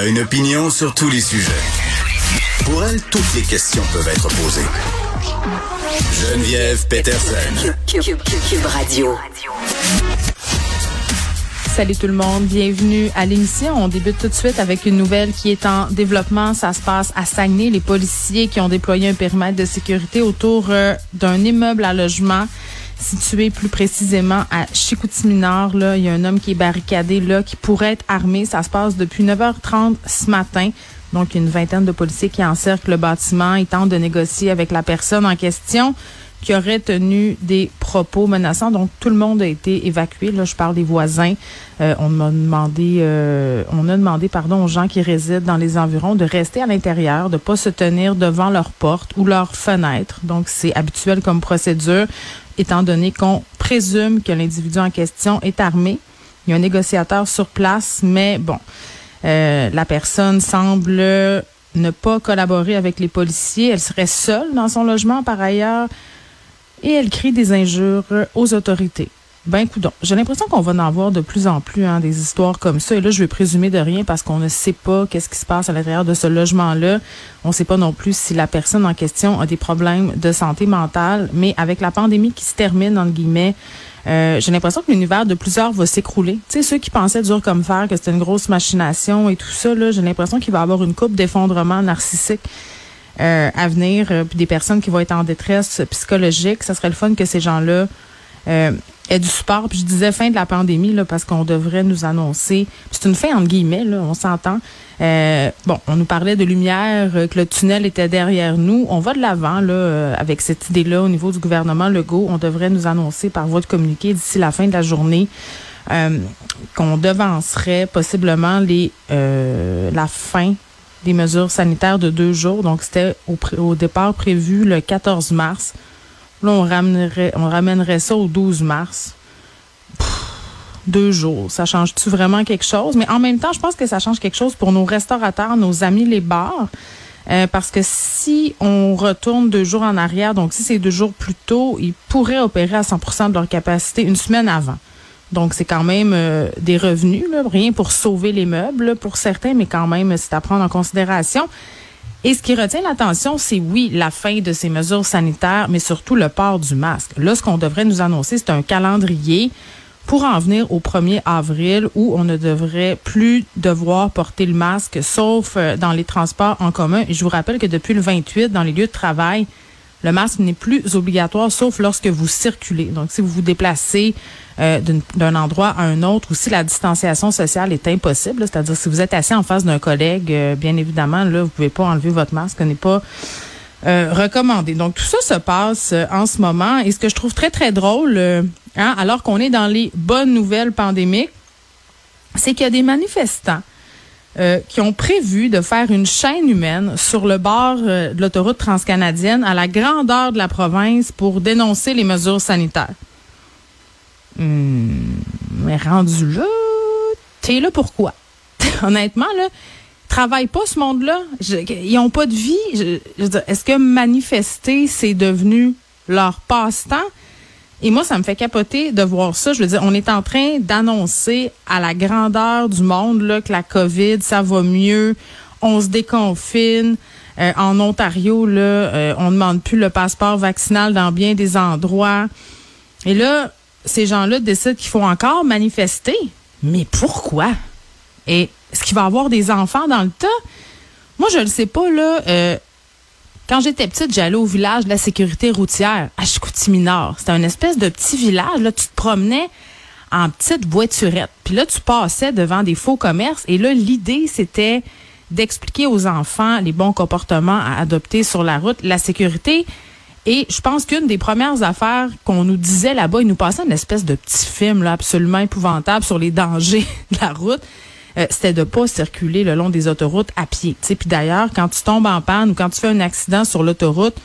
A une opinion sur tous les sujets. Pour elle, toutes les questions peuvent être posées. Geneviève Peterson. Cube, Cube- Cube Radio. Salut tout le monde, bienvenue à l'émission. On débute tout de suite avec une nouvelle qui est en développement. Ça se passe à Saguenay. Les policiers qui ont déployé un périmètre de sécurité autour euh, d'un immeuble à logement situé plus précisément à Chicoutimi-Nord. Là, il y a un homme qui est barricadé là, qui pourrait être armé. Ça se passe depuis 9h30 ce matin. Donc, une vingtaine de policiers qui encerclent le bâtiment. Ils tentent de négocier avec la personne en question qui aurait tenu des propos menaçants. Donc, tout le monde a été évacué. Là, je parle des voisins. Euh, on m'a demandé, euh, on a demandé, pardon, aux gens qui résident dans les environs de rester à l'intérieur, de pas se tenir devant leur porte ou leur fenêtre. Donc, c'est habituel comme procédure, étant donné qu'on présume que l'individu en question est armé. Il y a un négociateur sur place, mais bon, euh, la personne semble ne pas collaborer avec les policiers. Elle serait seule dans son logement par ailleurs et elle crie des injures aux autorités. Ben, coudon. J'ai l'impression qu'on va en avoir de plus en plus, hein, des histoires comme ça. Et là, je vais présumer de rien parce qu'on ne sait pas qu'est-ce qui se passe à l'intérieur de ce logement-là. On ne sait pas non plus si la personne en question a des problèmes de santé mentale. Mais avec la pandémie qui se termine, entre guillemets, euh, j'ai l'impression que l'univers de plusieurs va s'écrouler. Tu sais, ceux qui pensaient dur comme fer, que c'était une grosse machination et tout ça, là, j'ai l'impression qu'il va y avoir une coupe d'effondrement narcissique euh, à venir, euh, puis des personnes qui vont être en détresse psychologique. Ça serait le fun que ces gens-là euh, aient du support. Puis je disais fin de la pandémie, là, parce qu'on devrait nous annoncer. C'est une fin entre guillemets, là, on s'entend. Euh, bon, on nous parlait de lumière, euh, que le tunnel était derrière nous. On va de l'avant là euh, avec cette idée-là au niveau du gouvernement Legault. On devrait nous annoncer par voie de communiqué d'ici la fin de la journée euh, qu'on devancerait possiblement les la fin des mesures sanitaires de deux jours. Donc, c'était au départ prévu le 14 mars. Là, on ramènerait, ça au 12 mars. Deux jours. Ça change-tu vraiment quelque chose? Mais en même temps, je pense que ça change quelque chose pour nos restaurateurs, nos amis les bars. Euh, parce que si on retourne deux jours en arrière, donc si c'est deux jours plus tôt, ils pourraient opérer à 100% de leur capacité une semaine avant. Donc, c'est quand même euh, des revenus, rien pour sauver les meubles pour certains, mais quand même, c'est à prendre en considération. Et ce qui retient l'attention, c'est oui, la fin de ces mesures sanitaires, mais surtout le port du masque. Là, ce qu'on devrait nous annoncer, c'est un calendrier pour en venir au 1er avril où on ne devrait plus devoir porter le masque, sauf euh, dans les transports en commun. Je vous rappelle que depuis le 28, dans les lieux de travail, le masque n'est plus obligatoire, sauf lorsque vous circulez. Donc, si vous vous déplacez euh, d'un endroit à un autre ou si la distanciation sociale est impossible, c'est-à-dire si vous êtes assis en face d'un collègue, euh, bien évidemment, là, vous pouvez pas enlever votre masque, ce n'est pas euh, recommandé. Donc, tout ça se passe euh, en ce moment. Et ce que je trouve très, très drôle, euh, hein, alors qu'on est dans les bonnes nouvelles pandémiques, c'est qu'il y a des manifestants euh, qui ont prévu de faire une chaîne humaine sur le bord euh, de l'autoroute transcanadienne à la grandeur de la province pour dénoncer les mesures sanitaires. Hmm, mais rendu là, t'es là pourquoi? Honnêtement, là, travaille pas ce monde-là. Ils ont pas de vie. Est-ce que manifester, c'est devenu leur passe-temps? Et moi, ça me fait capoter de voir ça. Je veux dire, on est en train d'annoncer à la grandeur du monde là, que la COVID, ça va mieux. On se déconfine. Euh, en Ontario, là, euh, on ne demande plus le passeport vaccinal dans bien des endroits. Et là, ces gens-là décident qu'il faut encore manifester. Mais pourquoi? Et est-ce qu'il va avoir des enfants dans le tas? Moi, je ne sais pas, là. Euh, quand j'étais petite, j'allais au village de la sécurité routière, à Chicoutimi-Nord. C'était un espèce de petit village. Là, tu te promenais en petite voiturette. Puis là, tu passais devant des faux commerces. Et là, l'idée, c'était d'expliquer aux enfants les bons comportements à adopter sur la route, la sécurité. Et je pense qu'une des premières affaires qu'on nous disait là-bas, ils nous passaient une espèce de petit film là, absolument épouvantable sur les dangers de la route. Euh, c'était de pas circuler le long des autoroutes à pied. Puis d'ailleurs, quand tu tombes en panne ou quand tu fais un accident sur l'autoroute,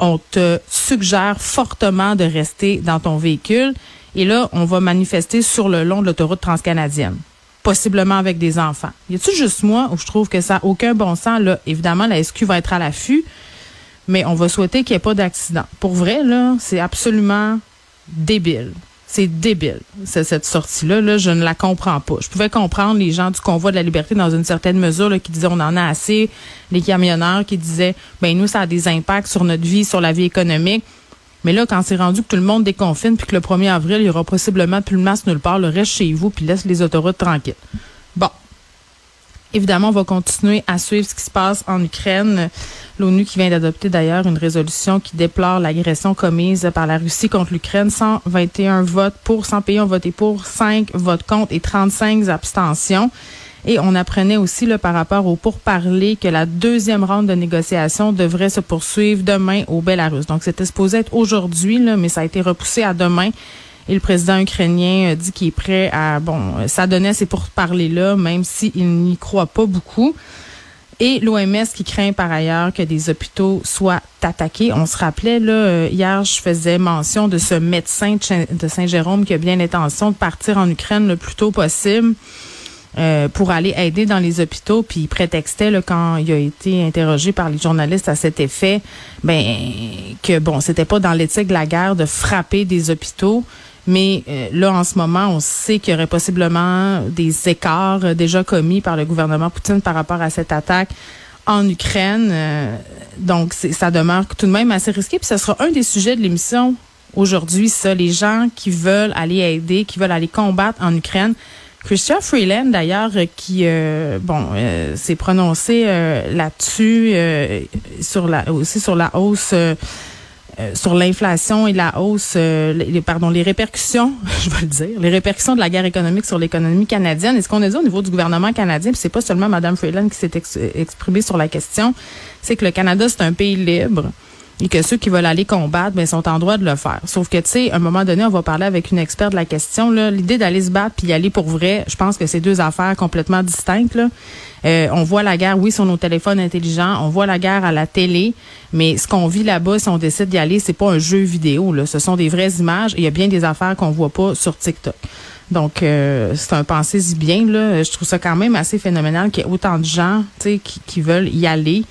on te suggère fortement de rester dans ton véhicule. Et là, on va manifester sur le long de l'autoroute transcanadienne, possiblement avec des enfants. Y a-t-il juste moi où je trouve que ça n'a aucun bon sens? Là, évidemment, la SQ va être à l'affût, mais on va souhaiter qu'il n'y ait pas d'accident. Pour vrai, là, c'est absolument débile. C'est débile, cette sortie-là. Là, je ne la comprends pas. Je pouvais comprendre les gens du convoi de la liberté dans une certaine mesure qui disaient on en a assez, les camionneurs qui disaient ben nous, ça a des impacts sur notre vie, sur la vie économique. Mais là, quand c'est rendu que tout le monde déconfine, puis que le 1er avril, il y aura possiblement plus de masse nulle part, le reste chez vous, puis laisse les autoroutes tranquilles. Évidemment, on va continuer à suivre ce qui se passe en Ukraine. L'ONU qui vient d'adopter d'ailleurs une résolution qui déplore l'agression commise par la Russie contre l'Ukraine. 121 votes pour, 100 pays ont voté pour, 5 votes contre et 35 abstentions. Et on apprenait aussi là, par rapport au pourparlers que la deuxième ronde de négociation devrait se poursuivre demain au Belarus. Donc c'était supposé être aujourd'hui, mais ça a été repoussé à demain. Et le président ukrainien dit qu'il est prêt à, bon, s'adonner c'est pour parler là, même s'il n'y croit pas beaucoup. Et l'OMS qui craint par ailleurs que des hôpitaux soient attaqués. On se rappelait, là, euh, hier, je faisais mention de ce médecin de Saint-Jérôme qui a bien l'intention de partir en Ukraine le plus tôt possible. Euh, pour aller aider dans les hôpitaux, puis il prétextait là, quand il a été interrogé par les journalistes à cet effet, ben que bon, c'était pas dans l'éthique de la guerre de frapper des hôpitaux, mais euh, là, en ce moment, on sait qu'il y aurait possiblement des écarts euh, déjà commis par le gouvernement Poutine par rapport à cette attaque en Ukraine. Euh, donc, ça demeure tout de même assez risqué. Puis ce sera un des sujets de l'émission aujourd'hui, ça, les gens qui veulent aller aider, qui veulent aller combattre en Ukraine. Christian Freeland, d'ailleurs, qui bon s'est prononcé là-dessus sur la aussi sur la hausse euh, sur l'inflation et la hausse, euh, pardon, les répercussions, je vais le dire, les répercussions de la guerre économique sur l'économie canadienne. Et ce qu'on a dit au niveau du gouvernement canadien, puis c'est pas seulement Mme Freeland qui s'est exprimée sur la question, c'est que le Canada, c'est un pays libre et que ceux qui veulent aller combattre, ben, sont en droit de le faire. Sauf que, tu sais, à un moment donné, on va parler avec une experte de la question. L'idée d'aller se battre puis y aller pour vrai, je pense que c'est deux affaires complètement distinctes. Là. Euh, on voit la guerre, oui, sur nos téléphones intelligents. On voit la guerre à la télé. Mais ce qu'on vit là-bas, si on décide d'y aller, c'est pas un jeu vidéo. Là. Ce sont des vraies images. Il y a bien des affaires qu'on voit pas sur TikTok. Donc, euh, c'est un pensée-y bien. Là. Je trouve ça quand même assez phénoménal qu'il y ait autant de gens qui, qui veulent y aller.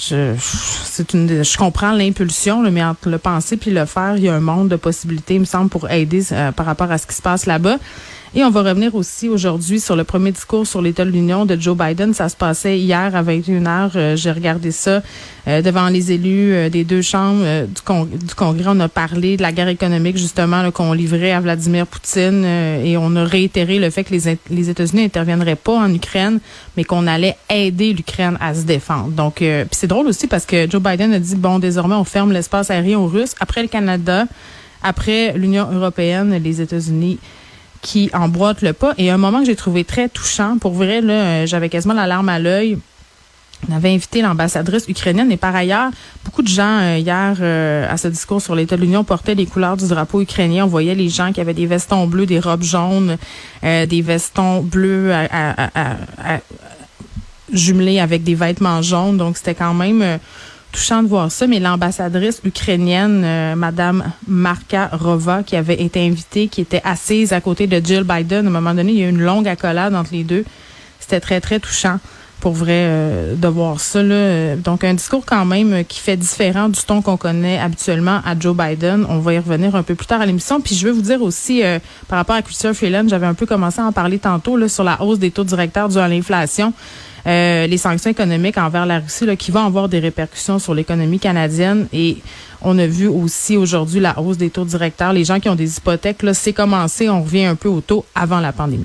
Je, c'est une, je comprends l'impulsion, mais entre le penser puis le faire, il y a un monde de possibilités, il me semble, pour aider euh, par rapport à ce qui se passe là-bas. Et on va revenir aussi aujourd'hui sur le premier discours sur l'État de l'Union de Joe Biden. Ça se passait hier à 21h. Euh, j'ai regardé ça euh, devant les élus euh, des deux chambres du, Congrès. On a parlé de la guerre économique, justement, qu'on livrait à Vladimir Poutine. et on a réitéré le fait que les, États-Unis n'interviendraient pas en Ukraine, mais qu'on allait aider l'Ukraine à se défendre. Donc, c'est drôle aussi parce que Joe Biden a dit, bon, désormais, on ferme l'espace aérien aux Russes. Après le Canada, après l'Union européenne, les États-Unis qui emboîte le pas. Et un moment que j'ai trouvé très touchant, pour vrai, là, euh, j'avais quasiment la larme à l'œil. On avait invité l'ambassadrice ukrainienne et par ailleurs, beaucoup de gens euh, hier euh, à ce discours sur l'État de l'Union portaient les couleurs du drapeau ukrainien. On voyait les gens qui avaient des vestons bleus, des robes jaunes, des vestons bleus jumelés avec des vêtements jaunes. Donc c'était quand même touchant de voir ça, mais l'ambassadrice ukrainienne, euh, Madame Marka Rova, qui avait été invitée, qui était assise à côté de Jill Biden, à un moment donné, il y a eu une longue accolade entre les deux. C'était très, très touchant pour vrai de voir ça. Là. Donc un discours quand même qui fait différent du ton qu'on connaît habituellement à Joe Biden. On va y revenir un peu plus tard à l'émission. Puis je veux vous dire aussi par rapport à Christopher Freeland, j'avais un peu commencé à en parler tantôt là, sur la hausse des taux directeurs dû à l'inflation. Euh, les sanctions économiques envers la Russie là, qui vont avoir des répercussions sur l'économie canadienne. Et on a vu aussi aujourd'hui la hausse des taux directeurs. Les gens qui ont des hypothèques, c'est commencé. On revient un peu au taux avant la pandémie.